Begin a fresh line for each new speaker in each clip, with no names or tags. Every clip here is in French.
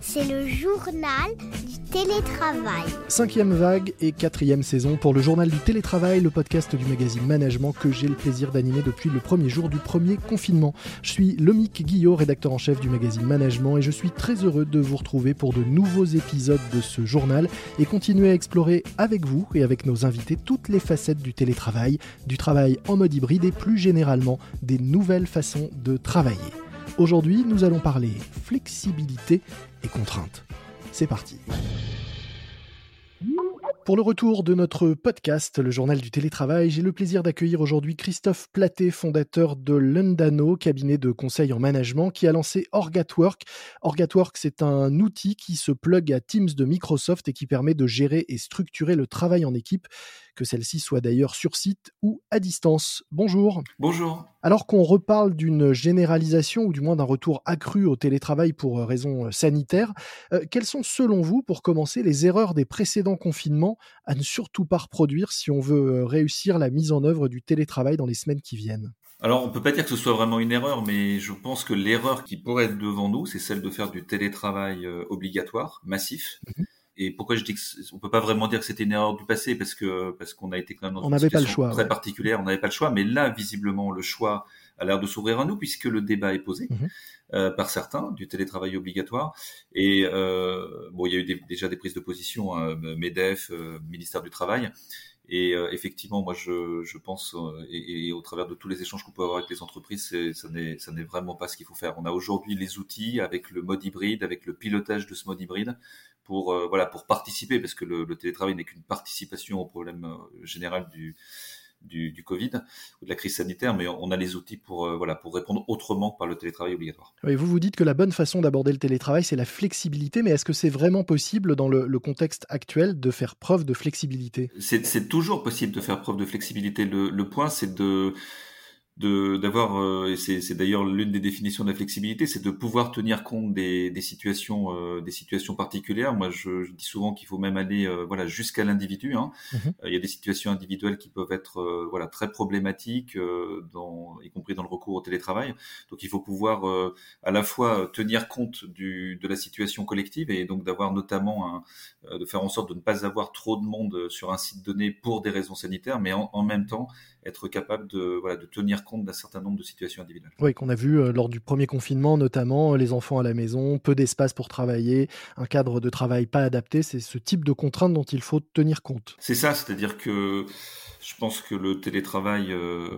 C'est le journal du télétravail.
Cinquième vague et quatrième saison pour le journal du télétravail, le podcast du magazine Management que j'ai le plaisir d'animer depuis le premier jour du premier confinement. Je suis Lomique Guillot, rédacteur en chef du magazine Management et je suis très heureux de vous retrouver pour de nouveaux épisodes de ce journal et continuer à explorer avec vous et avec nos invités toutes les facettes du télétravail, du travail en mode hybride et plus généralement des nouvelles façons de travailler. Aujourd'hui, nous allons parler flexibilité et contraintes. C'est parti. Pour le retour de notre podcast, le journal du télétravail, j'ai le plaisir d'accueillir aujourd'hui Christophe Platé, fondateur de Lundano, cabinet de conseil en management, qui a lancé Orgatwork. Orgatwork, c'est un outil qui se plug à Teams de Microsoft et qui permet de gérer et structurer le travail en équipe que celle-ci soit d'ailleurs sur site ou à distance. Bonjour.
Bonjour.
Alors qu'on reparle d'une généralisation ou du moins d'un retour accru au télétravail pour euh, raisons euh, sanitaires, euh, quelles sont selon vous, pour commencer, les erreurs des précédents confinements à ne surtout pas reproduire si on veut réussir la mise en œuvre du télétravail dans les semaines qui viennent
alors, on peut pas dire que ce soit vraiment une erreur, mais je pense que l'erreur qui pourrait être devant nous, c'est celle de faire du télétravail obligatoire, massif. Mmh et pourquoi je dis qu'on peut pas vraiment dire que c'était une erreur du passé parce que parce qu'on a été quand même dans
une situation
très particulière, on n'avait pas le choix. Mais là, visiblement, le choix a l'air de s'ouvrir à nous puisque le débat est posé mhm. euh, par certains du télétravail obligatoire. Et euh, bon, il y a eu déjà des prises de position, hein, Medef, euh, ministère du Travail. Et euh, effectivement, moi, je, je pense, euh, et, et, au travers de tous les échanges qu'on peut avoir avec les entreprises, ça n'est, ça n'est vraiment pas ce qu'il faut faire. On a aujourd'hui les outils avec le mode hybride, avec le pilotage de ce mode hybride, pour euh, voilà, pour participer, parce que le, le télétravail n'est qu'une participation au problème général du du, du, Covid ou de la crise sanitaire, mais on a les outils pour, euh, voilà, pour répondre autrement que par le télétravail obligatoire.
Vous vous dites que la bonne façon d'aborder le télétravail, c'est la flexibilité, mais est-ce que c'est vraiment possible dans le, le, contexte actuel de faire preuve de flexibilité?
C'est toujours possible de faire preuve de flexibilité. Le, le point, c'est de d'avoir euh, et c'est d'ailleurs l'une des définitions de la flexibilité c'est de pouvoir tenir compte des, des situations euh, des situations particulières. Moi je, je dis souvent qu'il faut même aller euh, voilà jusqu'à l'individu hein. Mmh il y a des situations individuelles qui peuvent être voilà très problématiques dans y compris dans le recours au télétravail. Donc il faut pouvoir à la fois tenir compte du de la situation collective et donc d'avoir notamment un, de faire en sorte de ne pas avoir trop de monde sur un site donné pour des raisons sanitaires mais en, en même temps être capable de voilà de tenir compte d'un certain nombre de situations individuelles.
Oui, qu'on a vu euh, lors du premier confinement, notamment les enfants à la maison, peu d'espace pour travailler, un cadre de travail pas adapté. C'est ce type de contraintes dont il faut tenir compte.
C'est ça, c'est-à-dire que je pense que le télétravail euh,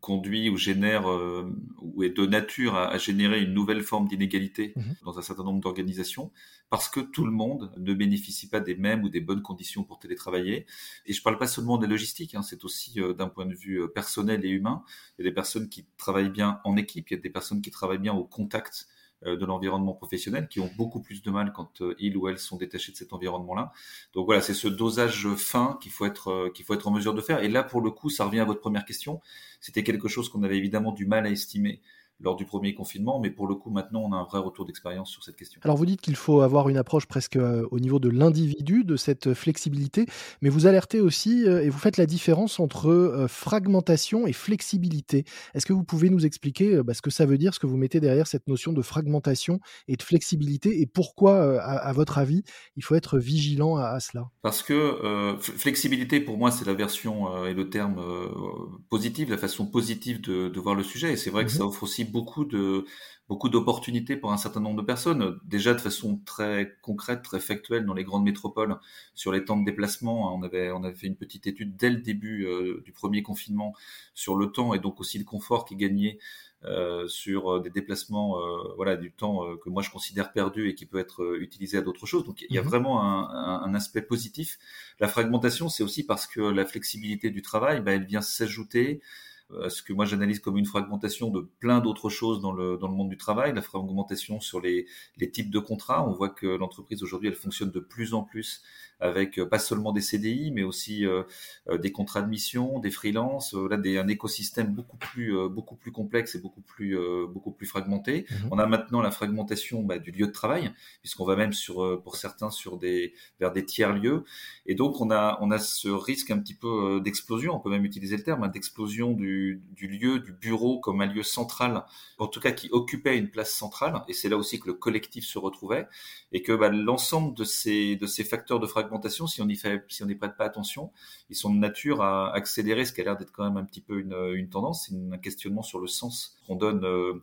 conduit ou génère euh, ou est de nature à, générer une nouvelle forme d'inégalité mmh dans un certain nombre d'organisations parce que tout le monde ne bénéficie pas des mêmes ou des bonnes conditions pour télétravailler. Et je parle pas seulement des logistiques, hein, c'est aussi euh, d'un point de vue personnel et humain. Il y a des personnes qui travaillent bien en équipe, il y a des personnes qui travaillent bien au contact de l'environnement professionnel, qui ont beaucoup plus de mal quand ils ou elles sont détachés de cet environnement-là. Donc voilà, c'est ce dosage fin qu'il faut être qu'il faut être en mesure de faire. Et là, pour le coup, ça revient à votre première question. C'était quelque chose qu'on avait évidemment du mal à estimer lors du premier confinement, mais pour le coup, maintenant, on a un vrai retour d'expérience sur cette question.
Alors, vous dites qu'il faut avoir une approche presque euh, au niveau de l'individu, de cette flexibilité, mais vous alertez aussi euh, et vous faites la différence entre euh, fragmentation et flexibilité. Est-ce que vous pouvez nous expliquer bah, ce que ça veut dire, ce que vous mettez derrière cette notion de fragmentation et de flexibilité, et pourquoi, à, votre avis, il faut être vigilant à, cela?
Parce que flexibilité, pour moi, c'est la version et le terme positif, la façon positive de, de, voir le sujet, et c'est vrai que mmh ça offre aussi beaucoup de beaucoup d'opportunités pour un certain nombre de personnes. Déjà de façon très concrète, très factuelle dans les grandes métropoles sur les temps de déplacement. On avait on avait fait une petite étude dès le début euh, du premier confinement sur le temps et donc aussi le confort qui gagnait euh, sur euh, des déplacements, euh, voilà, du temps euh, que moi je considère perdu et qui peut être utilisé à d'autres choses. Donc il y a mhm. vraiment un, un, un, aspect positif. La fragmentation, c'est aussi parce que la flexibilité du travail, bah, elle vient s'ajouter euh, ce que moi j'analyse comme une fragmentation de plein d'autres choses dans le, dans le monde du travail, la fragmentation sur les, les types de contrats. On voit que l'entreprise aujourd'hui, elle fonctionne de plus en plus avec euh, pas seulement des CDI, mais aussi euh, des contrats de mission, des freelances, là des, un écosystème beaucoup plus beaucoup plus complexe et beaucoup plus beaucoup plus fragmenté. Mhm. On a maintenant la fragmentation bah, du lieu de travail, puisqu'on va même sur pour certains sur des vers des tiers lieux, et donc on a on a ce risque un petit peu d'explosion. On peut même utiliser le terme hein, d'explosion du du, lieu, du bureau comme un lieu central, en tout cas qui occupait une place centrale, et c'est là aussi que le collectif se retrouvait, et que bah, l'ensemble de ces, de ces facteurs de fragmentation, si on y fait, si n'y prête pas attention, ils sont de nature à accélérer ce qui a l'air d'être quand même un petit peu une, une tendance, c'est un questionnement sur le sens qu'on donne euh,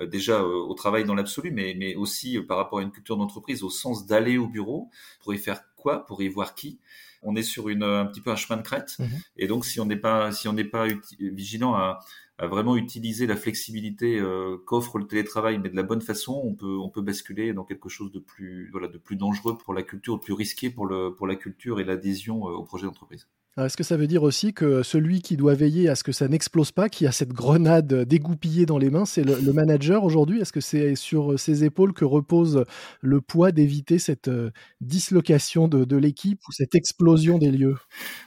euh, déjà euh, au travail dans l'absolu, mais, mais aussi par rapport à une culture d'entreprise, au sens d'aller au bureau pour y faire quoi, pour y voir qui on est sur une, un petit peu un chemin de crête. Mhm. Et donc, si on n'est pas, si on n'est pas vigilant à, à, vraiment utiliser la flexibilité euh, qu'offre le télétravail, mais de la bonne façon, on peut, on peut basculer dans quelque chose de plus, voilà, de plus dangereux pour la culture, de plus risqué pour le, pour la culture et l'adhésion euh, au projet d'entreprise.
Est-ce que ça veut dire aussi que celui qui doit veiller à ce que ça n'explose pas, qui a cette grenade dégoupillée dans les mains, c'est le, manager aujourd'hui? Est-ce que c'est sur ses épaules que repose le poids d'éviter cette euh, dislocation de, l'équipe ou cette explosion des lieux?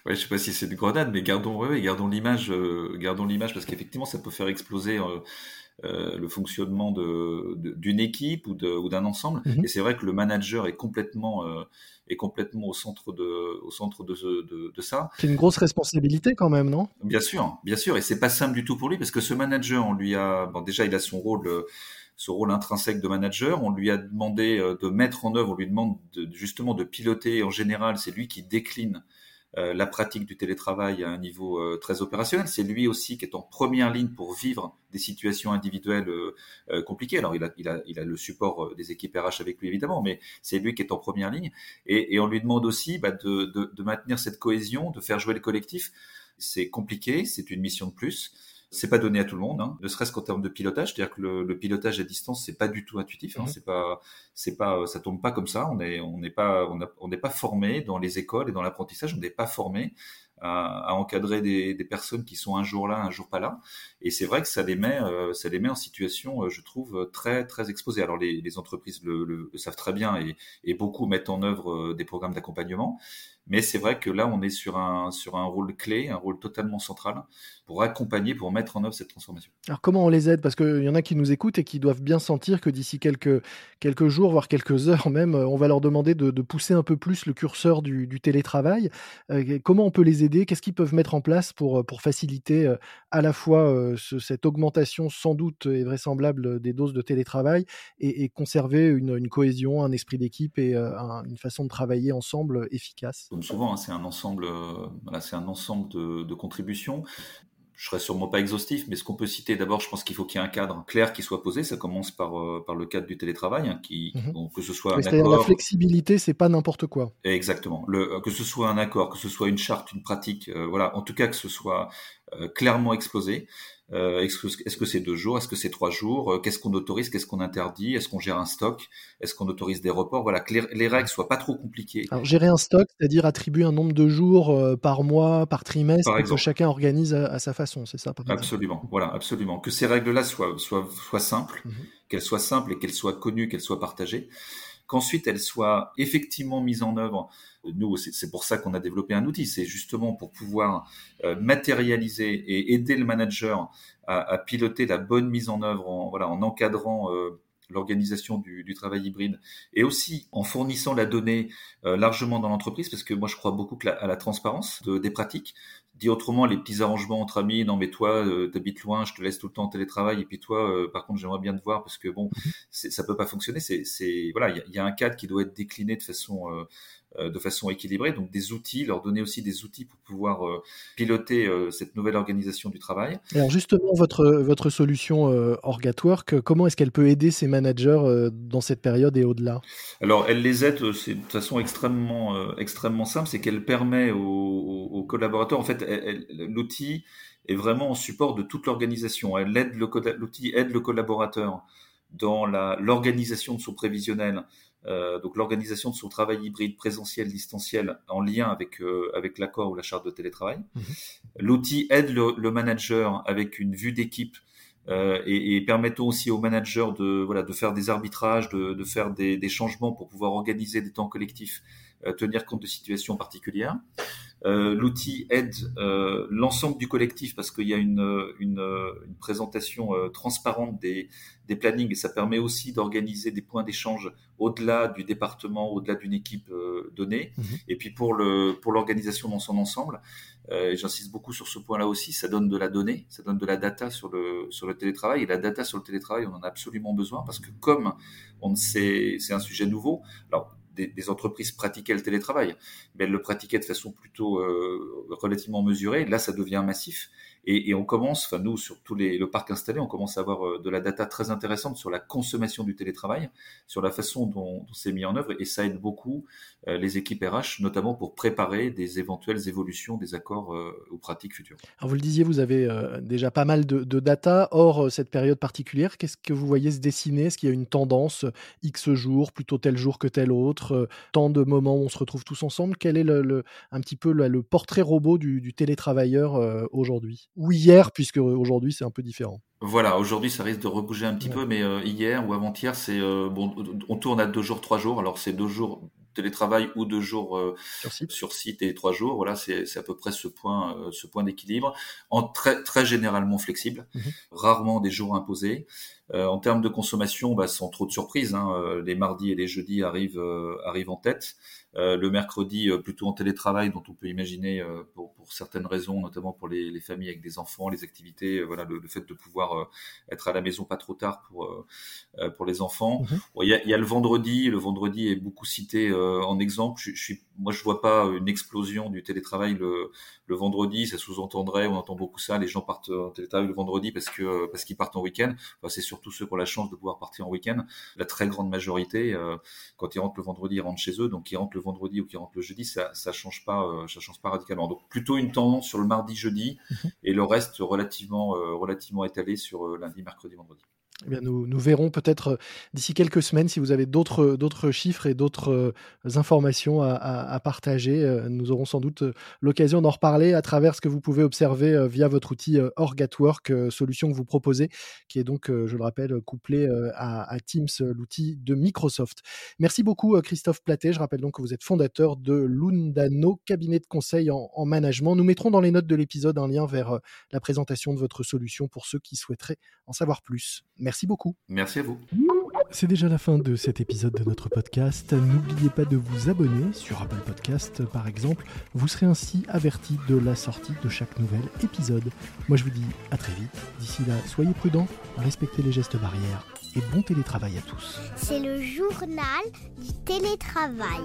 Ouais, Je sais pas si c'est une grenade, mais gardons, euh, gardons l'image parce qu'effectivement, ça peut faire exploser. Euh, le fonctionnement d'une équipe ou d'un ensemble. Mmh et c'est vrai que le manager est complètement est complètement au centre de, au centre de, de, de ça.
C'est une grosse responsabilité quand même, non?
Bien sûr, bien sûr, et c'est pas simple du tout pour lui parce que ce manager, on lui a, bon, déjà, il a son rôle, ce rôle intrinsèque de manager. On lui a demandé euh, de mettre en œuvre, on lui demande de, justement de piloter. En général, c'est lui qui décline euh, la pratique du télétravail à un niveau euh, très opérationnel. C'est lui aussi qui est en première ligne pour vivre des situations individuelles euh, compliquées. Alors il a, il, a, il a le support des équipes RH avec lui évidemment, mais c'est lui qui est en première ligne. Et, et on lui demande aussi bah, de, de, de maintenir cette cohésion, de faire jouer le collectif. C'est compliqué, c'est une mission de plus. C'est pas donné à tout le monde, hein. ne serait-ce qu'en termes de pilotage, c'est-à-dire que le, pilotage à distance c'est pas du tout intuitif, hein. Mhm. c'est pas, c'est pas, ça tombe pas comme ça. On est, on n'est pas, on n'est pas formé dans les écoles et dans l'apprentissage, on n'est pas formé à, encadrer des, des, personnes qui sont un jour là, un jour pas là. Et c'est vrai que ça les met, euh, ça les met en situation, euh, je trouve, très très exposée. Alors les, les entreprises le, le, savent très bien et, et, beaucoup mettent en œuvre euh, des programmes d'accompagnement. Mais c'est vrai que là, on est sur un, rôle clé, un rôle totalement central pour accompagner, pour mettre en œuvre cette transformation.
Alors comment on les aide? Parce qu'il y en a qui nous écoutent et qui doivent bien sentir que d'ici quelques, jours, voire quelques heures même, on va leur demander de, pousser un peu plus le curseur du, télétravail. Euh, comment on peut les aider? Qu'est-ce qu'ils peuvent mettre en place pour, pour faciliter euh, à la fois euh, ce, cette augmentation sans doute et vraisemblable des doses de télétravail et, conserver une, cohésion, un esprit d'équipe et une façon de travailler ensemble efficace?
Comme souvent, hein, c'est un ensemble, euh, voilà, c'est un ensemble de, de contributions je serai sûrement pas exhaustif, mais ce qu'on peut citer d'abord, je pense qu'il faut qu'il y ait un cadre clair qui soit posé. Ça commence par euh, par le cadre du télétravail, hein, qui
mhm. que ce soit un accord. La flexibilité, c'est pas n'importe quoi.
Exactement. Le, que ce soit un accord, que ce soit une charte, une pratique, euh, voilà. En tout cas, que ce soit euh, clairement exposé. Euh, est-ce que c'est deux jours? Est-ce que c'est trois jours? Euh, Qu'est-ce qu'on autorise? Qu'est-ce qu'on interdit? Est-ce qu'on gère un stock? Est-ce qu'on autorise des reports? Voilà, que les, règles soient pas trop compliquées.
Alors gérer un stock, c'est-à-dire attribuer un nombre de jours euh, par mois, par trimestre, que chacun organise à, sa façon, c'est ça
Absolument, voilà, absolument. Que ces règles-là soient, soient, soient simples, mhm. qu'elles soient simples et qu'elles soient connues, qu'elles soient partagées qu'ensuite elles soient effectivement mises en œuvre. Nous, c'est pour ça qu'on a développé un outil, c'est justement pour pouvoir euh, matérialiser et aider le manager à, piloter la bonne mise en œuvre, en, encadrant euh, l'organisation du, travail hybride et aussi en fournissant la donnée euh, largement dans l'entreprise parce que moi je crois beaucoup à la transparence de, des pratiques dit autrement les petits arrangements entre amis non mais toi euh, t'habites loin je te laisse tout le temps en télétravail et puis toi euh, par contre j'aimerais bien te voir parce que bon mhm. ça peut pas fonctionner c'est voilà il y, y, a un cadre qui doit être décliné de façon euh, de façon équilibrée, donc des outils, leur donner aussi des outils pour pouvoir euh, piloter euh, cette nouvelle organisation du travail.
Alors justement, votre, votre solution Orgatwork, comment est-ce qu'elle peut aider ces managers dans cette période et au-delà?
Alors elle les aide, c'est de façon extrêmement, extrêmement simple, c'est qu'elle permet aux, aux, collaborateurs, en fait, l'outil est vraiment en support de toute l'organisation. Elle aide l'outil aide le collaborateur dans l'organisation de son prévisionnel, euh, donc l'organisation de son travail hybride présentiel, distanciel, en lien avec euh, avec l'accord ou la charte de télétravail. Mhm. L'outil aide le, le, manager avec une vue d'équipe euh, et, et, permettant aussi au manager de voilà de faire des arbitrages, de, de faire des, des, changements pour pouvoir organiser des temps collectifs tenir compte de situations particulières. Euh, l'outil aide euh, l'ensemble du collectif parce qu'il y a une, une, une présentation euh, transparente des, des plannings et ça permet aussi d'organiser des points d'échange au-delà du département, au-delà d'une équipe donnée. Mhm. Et puis pour le pour l'organisation dans son ensemble, et j'insiste beaucoup sur ce point-là aussi, ça donne de la donnée, ça donne de la data sur le sur le télétravail et la data sur le télétravail, on en a absolument besoin parce que comme on sait, c'est un sujet nouveau. Alors des, entreprises pratiquaient le télétravail, mais elles le pratiquaient de façon plutôt euh, relativement mesurée. Là, ça devient massif. Et, on commence, enfin nous, sur tous les, le parc installé, on commence à avoir euh, de la data très intéressante sur la consommation du télétravail, sur la façon dont, c'est mis en œuvre, et ça aide beaucoup euh, les équipes RH, notamment pour préparer des éventuelles évolutions des accords euh, aux pratiques futures.
Alors vous le disiez, vous avez déjà pas mal de, data. Hors cette période particulière, qu'est-ce que vous voyez se dessiner? Est-ce qu'il y a une tendance X jours, plutôt tel jour que tel autre Tant de moments où on se retrouve tous ensemble? Quel est un petit peu le, portrait robot du télétravailleur aujourd'hui? Ou hier, puisque aujourd'hui c'est un peu différent.
Voilà, aujourd'hui ça risque de rebouger un petit peu, mais euh, hier ou avant-hier, c'est euh, bon, on tourne à deux jours, trois jours. Alors c'est deux jours télétravail ou deux jours euh, sur, site. et trois jours. Voilà, c'est à peu près ce point, ce point d'équilibre. En très très généralement flexible, mhm. rarement des jours imposés. en termes de consommation, bah, sans trop de surprises, hein, les mardis et les jeudis arrivent arrivent en tête. Le mercredi plutôt en télétravail, dont on peut imaginer pour, pour certaines raisons, notamment pour les, les, familles avec des enfants, les activités, voilà, le, le fait de pouvoir euh, être à la maison pas trop tard pour euh, euh, pour les enfants. Mhm. Il y, a, y, a, le vendredi. Le vendredi est beaucoup cité en exemple. Je, je, suis, moi, je vois pas une explosion du télétravail le, le vendredi. Ça sous-entendrait, on entend beaucoup ça, les gens partent en télétravail le vendredi parce que parce qu'ils partent en week-end. Enfin, c'est surtout ceux qui ont la chance de pouvoir partir en week-end. La très grande majorité, quand ils rentrent le vendredi, ils rentrent chez eux. Donc, ils rentrent le vendredi ou qu'ils rentrent le jeudi, ça ça change pas, ça change pas radicalement. Donc, plutôt une tendance sur le mardi-jeudi mhm. et le reste relativement relativement étalé sur euh, lundi, mercredi, vendredi.
Eh bien, nous, nous, verrons peut-être euh, d'ici quelques semaines si vous avez d'autres, d'autres chiffres et d'autres euh, informations à, partager. Euh, nous aurons sans doute l'occasion d'en reparler à travers ce que vous pouvez observer via votre outil Org at Work, solution que vous proposez, qui est donc, je le rappelle, couplé à, Teams, l'outil de Microsoft. Merci beaucoup, Christophe Platet. Je rappelle donc que vous êtes fondateur de Lundano, cabinet de conseil en, en management. Nous mettrons dans les notes de l'épisode un lien vers la présentation de votre solution pour ceux qui souhaiteraient en savoir plus. Merci beaucoup.
Merci à vous.
C'est déjà la fin de cet épisode de notre podcast. N'oubliez pas de vous abonner sur Apple Podcast par exemple. Vous serez ainsi averti de la sortie de chaque nouvel épisode. Moi je vous dis à très vite. D'ici là, soyez prudents, respectez les gestes barrières et bon télétravail à tous.
C'est le journal du télétravail.